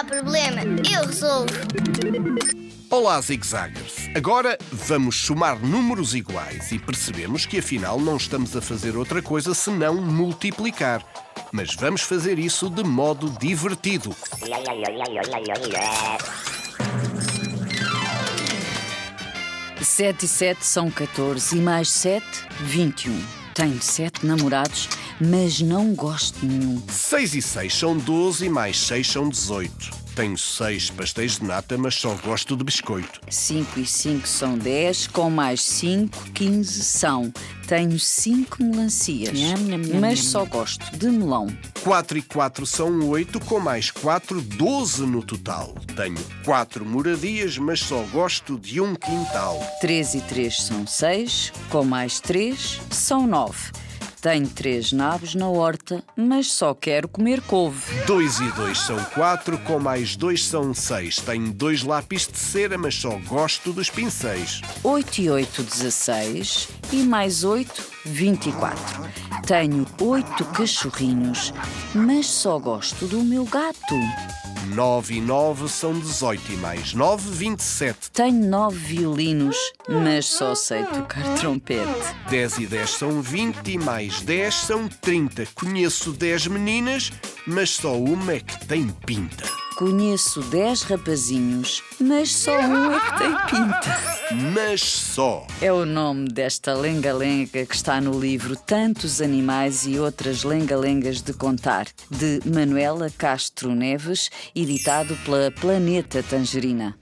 há problema, eu resolvo. Olá, zigzaggers! Agora vamos somar números iguais e percebemos que afinal não estamos a fazer outra coisa senão multiplicar. Mas vamos fazer isso de modo divertido. Sete e sete são 14 e mais sete, 21. Tenho sete namorados, mas não gosto de nenhum. 6 e 6 são 12 e mais 6 são 18. Tenho 6 pastéis de nata, mas só gosto de biscoito. 5 e 5 são 10, com mais 5, 15 são. Tenho 5 melancias, Nham, nham, nham, mas nham, só gosto de melão. 4 e 4 são 8, com mais 4, 12 no total. Tenho 4 moradias, mas só gosto de um quintal. 3 e 3 são 6, com mais 3 são 9. Tenho 3 nabos na horta, mas só quero comer couve. 2 e 2 são 4, com mais 2 são 6. Tenho 2 lápis de cera, mas só gosto dos pincéis. 8 e 8, 16 e mais 8, 24. Tenho 8 cachorrinhos, mas só gosto do meu gato. 9 e 9 são 18 e mais 9, 27. Tenho 9 violinos, mas só sei tocar trompete. 10 e 10 são 20 e mais 10 são 30. Conheço 10 meninas, mas só uma é que tem pinta. Conheço 10 rapazinhos, mas só um é que tem pinta. Mas só. É o nome desta lenga-lenga que está no livro Tantos Animais e Outras Lenga-Lengas de Contar, de Manuela Castro Neves, editado pela Planeta Tangerina.